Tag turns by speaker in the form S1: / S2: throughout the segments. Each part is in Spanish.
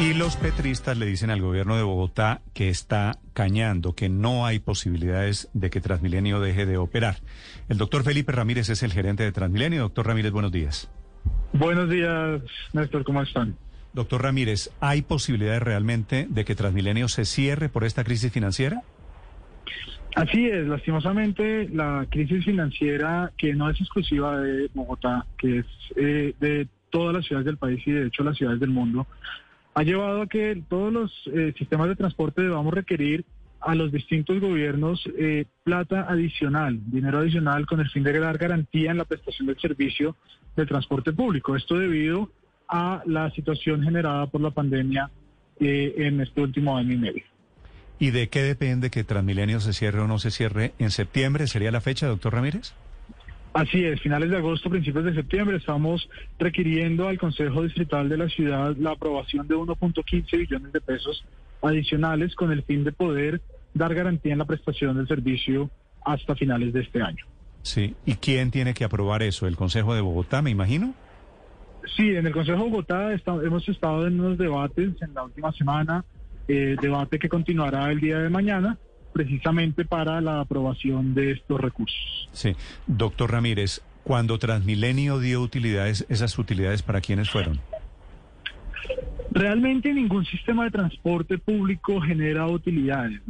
S1: Y los petristas le dicen al gobierno de Bogotá que está cañando, que no hay posibilidades de que Transmilenio deje de operar. El doctor Felipe Ramírez es el gerente de Transmilenio. Doctor Ramírez, buenos días.
S2: Buenos días, Néstor, ¿cómo están?
S1: Doctor Ramírez, ¿hay posibilidades realmente de que Transmilenio se cierre por esta crisis financiera?
S2: Así es, lastimosamente la crisis financiera que no es exclusiva de Bogotá, que es eh, de todas las ciudades del país y de hecho las ciudades del mundo, ha llevado a que todos los eh, sistemas de transporte debamos requerir a los distintos gobiernos eh, plata adicional, dinero adicional con el fin de dar garantía en la prestación del servicio de transporte público. Esto debido a la situación generada por la pandemia eh, en este último año y medio.
S1: ¿Y de qué depende que Transmilenio se cierre o no se cierre? ¿En septiembre sería la fecha, doctor Ramírez?
S2: Así es, finales de agosto, principios de septiembre, estamos requiriendo al Consejo Distrital de la ciudad la aprobación de 1.15 billones de pesos adicionales con el fin de poder dar garantía en la prestación del servicio hasta finales de este año.
S1: Sí, ¿y quién tiene que aprobar eso? ¿El Consejo de Bogotá, me imagino?
S2: Sí, en el Consejo de Bogotá hemos estado en unos debates en la última semana, eh, debate que continuará el día de mañana precisamente para la aprobación de estos recursos.
S1: Sí, doctor Ramírez, cuando Transmilenio dio utilidades, ¿esas utilidades para quiénes fueron?
S2: Realmente ningún sistema de transporte público genera utilidades.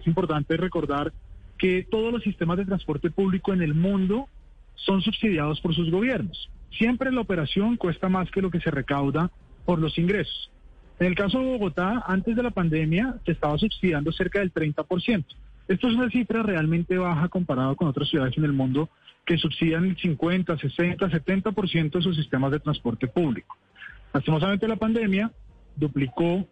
S2: Es importante recordar que todos los sistemas de transporte público en el mundo son subsidiados por sus gobiernos. Siempre la operación cuesta más que lo que se recauda por los ingresos. En el caso de Bogotá, antes de la pandemia, se estaba subsidiando cerca del 30%. Esto es una cifra realmente baja comparado con otras ciudades en el mundo que subsidian el 50, 60, 70% de sus sistemas de transporte público. Lastimosamente la pandemia duplicó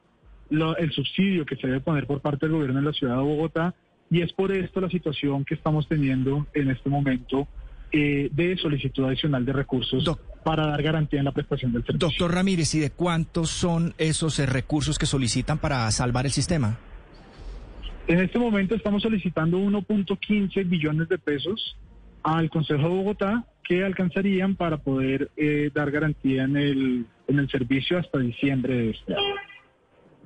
S2: el subsidio que se debe poner por parte del gobierno en la ciudad de Bogotá y es por esto la situación que estamos teniendo en este momento eh, de solicitud adicional de recursos para dar garantía en la prestación del servicio.
S3: Doctor Ramírez, ¿y de cuántos son esos eh, recursos que solicitan para salvar el sistema?
S2: En este momento estamos solicitando 1.15 billones de pesos al Consejo de Bogotá que alcanzarían para poder eh, dar garantía en el, en el servicio hasta diciembre de este año.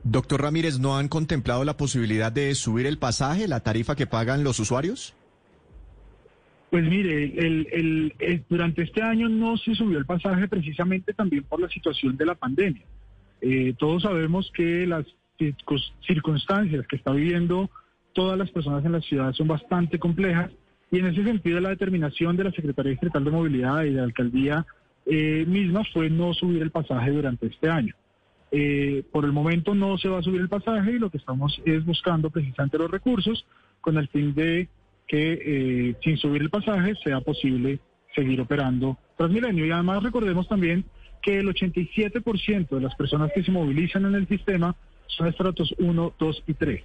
S4: Doctor Ramírez, ¿no han contemplado la posibilidad de subir el pasaje, la tarifa que pagan los usuarios?
S2: Pues mire, el, durante este año no se subió el pasaje precisamente también por la situación de la pandemia. Eh, todos sabemos que las circunstancias que está viviendo todas las personas en la ciudad son bastante complejas y en ese sentido la determinación de la Secretaría Distrital de Movilidad y de la Alcaldía eh, misma fue no subir el pasaje durante este año. Eh, por el momento no se va a subir el pasaje y lo que estamos es buscando precisamente los recursos con el fin de que eh, sin subir el pasaje sea posible seguir operando Transmilenio. Y además recordemos también que el 87% de las personas que se movilizan en el sistema son estratos 1, 2 y 3.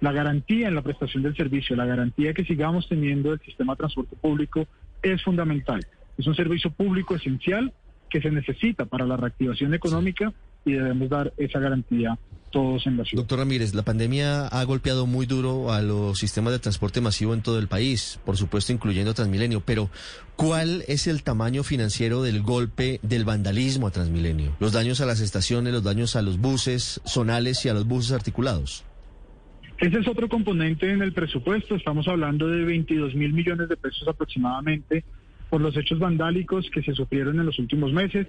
S2: La garantía en la prestación del servicio, la garantía que sigamos teniendo del sistema de transporte público es fundamental. Es un servicio público esencial que se necesita para la reactivación económica y debemos dar esa garantía todos en la ciudad.
S4: Doctor Ramírez, la pandemia ha golpeado muy duro a los sistemas de transporte masivo en todo el país, por supuesto incluyendo Transmilenio, pero ¿cuál es el tamaño financiero del golpe del vandalismo a Transmilenio? Los daños a las estaciones, los daños a los buses zonales y a los buses articulados.
S2: Ese es otro componente en el presupuesto. Estamos hablando de 22 mil millones de pesos aproximadamente por los hechos vandálicos que se sufrieron en los últimos meses.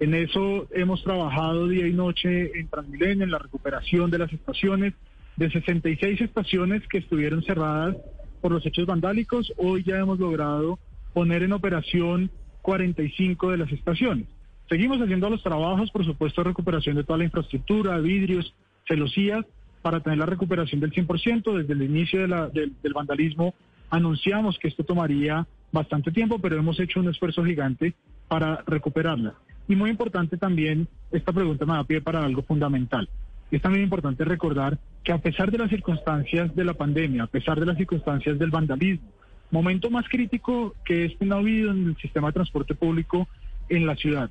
S2: En eso hemos trabajado día y noche en Transmilenio, en la recuperación de las estaciones. De 66 estaciones que estuvieron cerradas por los hechos vandálicos, hoy ya hemos logrado poner en operación 45 de las estaciones. Seguimos haciendo los trabajos, por supuesto, de recuperación de toda la infraestructura, vidrios, celosías, para tener la recuperación del 100%. Desde el inicio del vandalismo anunciamos que esto tomaría bastante tiempo, pero hemos hecho un esfuerzo gigante para recuperarla. Y muy importante también, esta pregunta me da pie para algo fundamental. Es también importante recordar que a pesar de las circunstancias de la pandemia, a pesar de las circunstancias del vandalismo, momento más crítico que este no ha habido en el sistema de transporte público en la ciudad,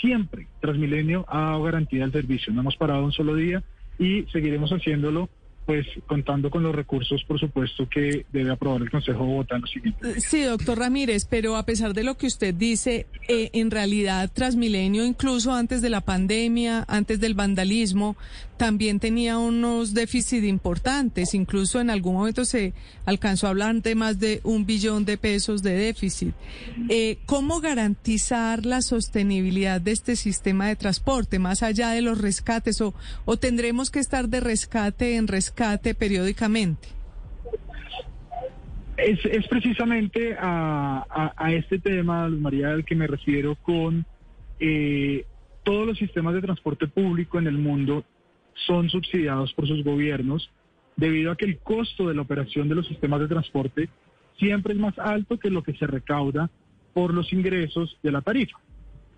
S2: siempre Transmilenio ha dado garantía del servicio. No hemos parado un solo día y seguiremos haciéndolo pues contando con los recursos, por supuesto, que debe aprobar el Consejo de Bogotá los siguientes
S5: Sí, doctor Ramírez, pero a pesar de lo que usted dice, eh, en realidad Transmilenio, incluso antes de la pandemia, antes del vandalismo, también tenía unos déficits importantes. Incluso en algún momento se alcanzó a hablar de más de un billón de pesos de déficit. Eh, ¿Cómo garantizar la sostenibilidad de este sistema de transporte, más allá de los rescates, o, o tendremos que estar de rescate en rescate? Rescate periódicamente?
S2: Es, es precisamente a, a, este tema, María, al que me refiero con eh, todos los sistemas de transporte público en el mundo son subsidiados por sus gobiernos debido a que el costo de la operación de los sistemas de transporte siempre es más alto que lo que se recauda por los ingresos de la tarifa.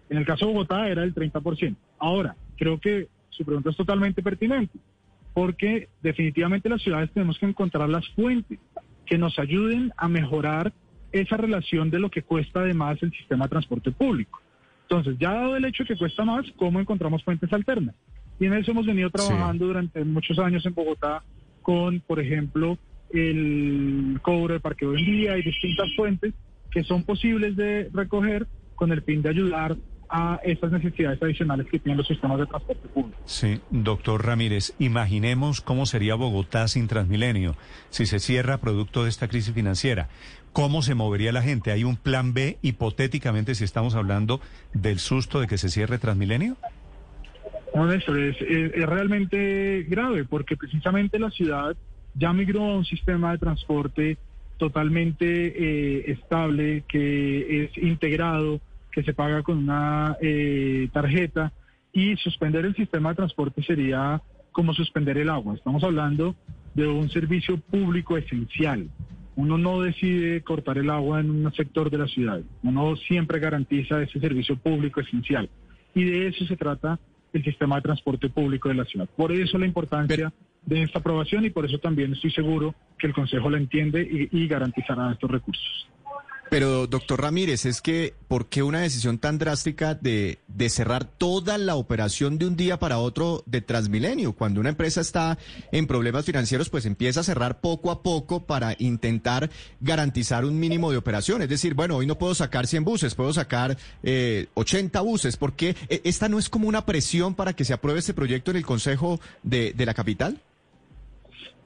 S2: En el caso de Bogotá era el 30%. Ahora, creo que su pregunta es totalmente pertinente porque definitivamente las ciudades tenemos que encontrar las fuentes que nos ayuden a mejorar esa relación de lo que cuesta además el sistema de transporte público. Entonces, ya dado el hecho de que cuesta más, ¿cómo encontramos fuentes alternas? Y en eso hemos venido trabajando durante muchos años en Bogotá con, por ejemplo, el cobro de parqueo en día y distintas fuentes que son posibles de recoger con el fin de ayudar a estas necesidades adicionales que tienen los sistemas de transporte público.
S1: Sí, doctor Ramírez, imaginemos cómo sería Bogotá sin Transmilenio, si se cierra producto de esta crisis financiera. ¿Cómo se movería la gente? ¿Hay un plan B hipotéticamente si estamos hablando del susto de que se cierre Transmilenio?
S2: No, Néstor, es, es realmente grave porque precisamente la ciudad ya migró a un sistema de transporte totalmente eh, estable, que es integrado, que se paga con una eh, tarjeta y suspender el sistema de transporte sería como suspender el agua. Estamos hablando de un servicio público esencial. Uno no decide cortar el agua en un sector de la ciudad. Uno siempre garantiza ese servicio público esencial. Y de eso se trata el sistema de transporte público de la ciudad. Por eso la importancia de esta aprobación y por eso también estoy seguro que el Consejo la entiende y, y garantizará estos recursos.
S3: Pero, doctor Ramírez, es que, ¿por qué una decisión tan drástica de, de, cerrar toda la operación de un día para otro de Transmilenio? Cuando una empresa está en problemas financieros, pues empieza a cerrar poco a poco para intentar garantizar un mínimo de operación. Es decir, bueno, hoy no puedo sacar 100 buses, puedo sacar eh, 80 buses. ¿Por qué e, esta no es como una presión para que se apruebe este proyecto en el Consejo de, de la capital?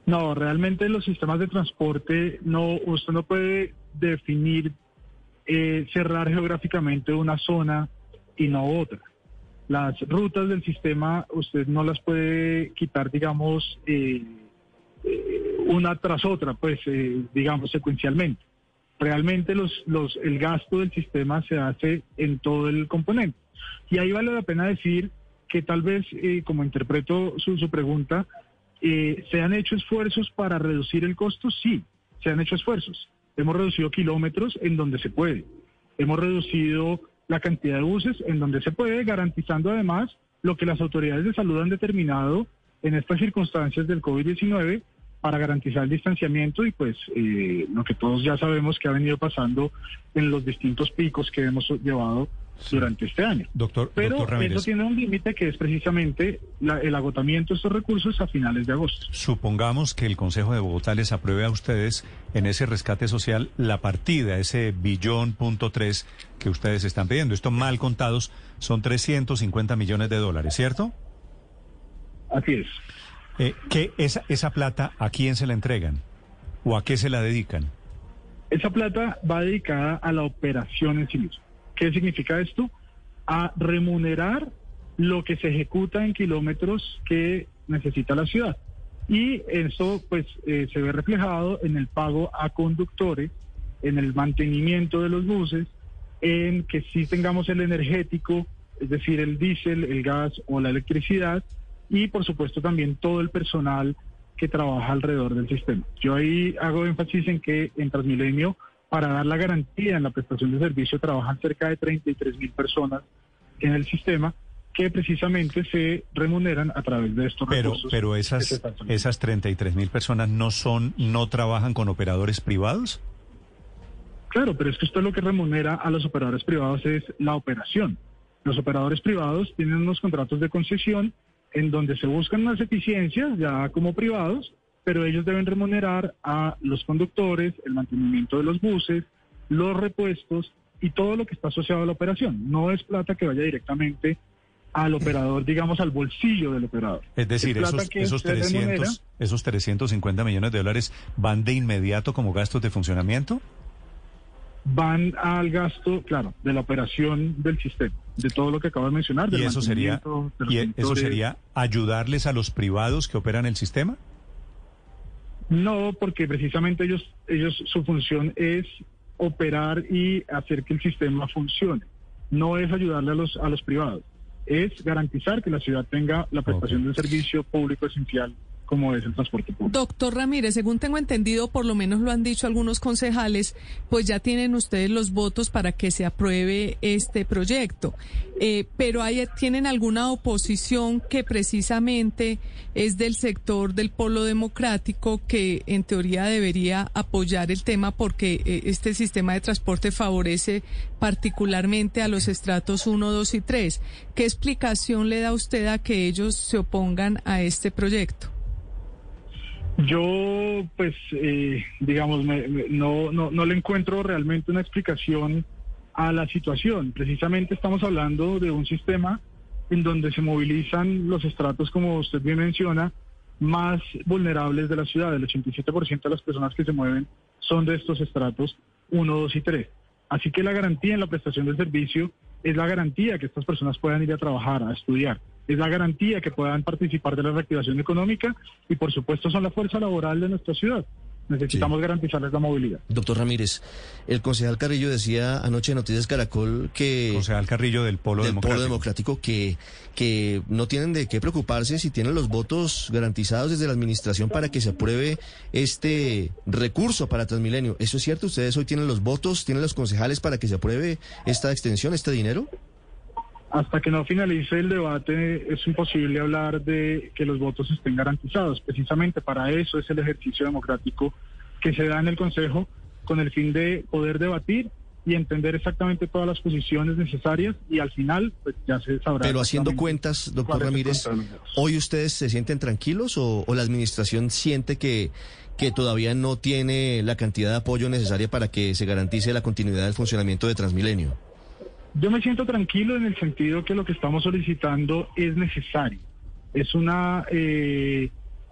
S2: No, realmente los sistemas de transporte, no, usted no puede definir, eh, cerrar geográficamente una zona y no otra. Las rutas del sistema usted no las puede quitar, digamos, eh, eh, una tras otra, pues, digamos, secuencialmente. Realmente los, los, el gasto del sistema se hace en todo el componente. Y ahí vale la pena decir que tal vez, como interpreto su, su pregunta, ¿se han hecho esfuerzos para reducir el costo? Sí, se han hecho esfuerzos. Hemos reducido kilómetros en donde se puede. Hemos reducido la cantidad de buses en donde se puede, garantizando además lo que las autoridades de salud han determinado en estas circunstancias del COVID-19 para garantizar el distanciamiento y pues eh, lo que todos ya sabemos que ha venido pasando en los distintos picos que hemos llevado durante este año.
S1: Doctor,
S2: Pero eso tiene un límite que es precisamente el agotamiento de estos recursos a finales de agosto.
S1: Supongamos que el Consejo de Bogotá les apruebe a ustedes en ese rescate social la partida, ese billón punto tres que ustedes están pidiendo. Esto mal contados son 350 millones de dólares, ¿cierto?
S2: Así es.
S1: Eh, ¿qué, esa, ¿Esa plata a quién se la entregan? ¿O a qué se la dedican?
S2: Esa plata va dedicada a la operación en sí misma. ¿Qué significa esto? A remunerar lo que se ejecuta en kilómetros que necesita la ciudad. Y eso pues eh, se ve reflejado en el pago a conductores, en el mantenimiento de los buses, en que sí tengamos el energético, es decir, el diésel, el gas o la electricidad, y por supuesto también todo el personal que trabaja alrededor del sistema. Yo ahí hago énfasis en que en Transmilenio para dar la garantía en la prestación de servicio trabajan cerca de 33 mil personas en el sistema que precisamente se remuneran a través de estos
S1: pero,
S2: recursos.
S1: Pero esas, esas 33 mil personas no son, no trabajan con operadores privados.
S2: Claro, pero es que esto es lo que remunera a los operadores privados es la operación. Los operadores privados tienen unos contratos de concesión en donde se buscan unas eficiencias ya como privados pero ellos deben remunerar a los conductores, el mantenimiento de los buses, los repuestos y todo lo que está asociado a la operación. No es plata que vaya directamente al operador, digamos, al bolsillo del operador.
S1: Es decir,
S2: Es
S1: esos, esos,
S2: se remunera.
S1: 300, esos 350 millones de dólares van de inmediato como gastos de funcionamiento.
S2: van al gasto, claro, de la operación del sistema, de todo lo que acabo de mencionar.
S1: Y
S2: del
S1: eso sería, y eso sería ayudarles a los privados que operan el sistema.
S2: No, porque precisamente ellos, ellos, su función es operar y hacer que el sistema funcione. No es ayudarle a los, a los privados, es garantizar que la ciudad tenga la prestación de un servicio público esencial como es el transporte público.
S5: Doctor Ramírez, según tengo entendido, por lo menos lo han dicho algunos concejales, pues ya tienen ustedes los votos para que se apruebe este proyecto. Eh, pero hay, tienen alguna oposición que precisamente es del sector del polo democrático que en teoría debería apoyar el tema porque eh, este sistema de transporte favorece particularmente a los estratos 1, 2 y 3. ¿Qué explicación le da usted a que ellos se opongan a este proyecto?
S2: Yo, pues, eh, digamos, me- me- no, no, no le encuentro realmente una explicación a la situación. Precisamente estamos hablando de un sistema en donde se movilizan los estratos, como usted bien menciona, más vulnerables de la ciudad. El 87% de las personas que se mueven son de estos estratos 1, 2 y 3. Así que la garantía en la prestación del servicio es la garantía que estas personas puedan ir a trabajar, a estudiar. Es la garantía que puedan participar de la reactivación económica y, por supuesto, son la fuerza laboral de nuestra ciudad. Necesitamos garantizarles la movilidad.
S4: Doctor Ramírez, el concejal Carrillo decía anoche en Noticias Caracol que...
S1: Concejal Carrillo del Polo
S4: del
S1: Democrático.
S4: Polo Democrático que, que no tienen de qué preocuparse si tienen los votos garantizados desde la administración para que se apruebe este recurso para Transmilenio. ¿Eso es cierto? ¿Ustedes hoy tienen los votos, tienen los concejales para que se apruebe esta extensión, este dinero?
S2: Hasta que no finalice el debate es imposible hablar de que los votos estén garantizados. Precisamente para eso es el ejercicio democrático que se da en el Consejo con el fin de poder debatir y entender exactamente todas las posiciones necesarias y al final pues ya se sabrá.
S4: Pero haciendo cuentas, doctor Ramírez. ¿hoy ustedes se sienten tranquilos o, o la administración siente que, que todavía no tiene la cantidad de apoyo necesaria para que se garantice la continuidad del funcionamiento de Transmilenio?
S2: Yo me siento tranquilo en el sentido que lo que estamos solicitando es necesario. Es una eh,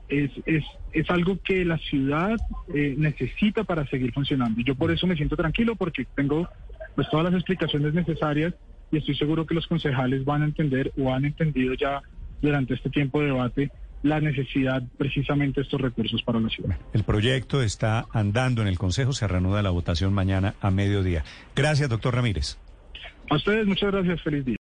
S2: es, es, es algo que la ciudad eh, necesita para seguir funcionando. Yo por eso me siento tranquilo porque tengo pues todas las explicaciones necesarias y estoy seguro que los concejales van a entender o han entendido ya durante este tiempo de debate la necesidad precisamente de estos recursos para la ciudad.
S1: El proyecto está andando en el Consejo, se reanuda la votación mañana a mediodía. Gracias, doctor Ramírez.
S2: A ustedes muchas gracias, feliz día.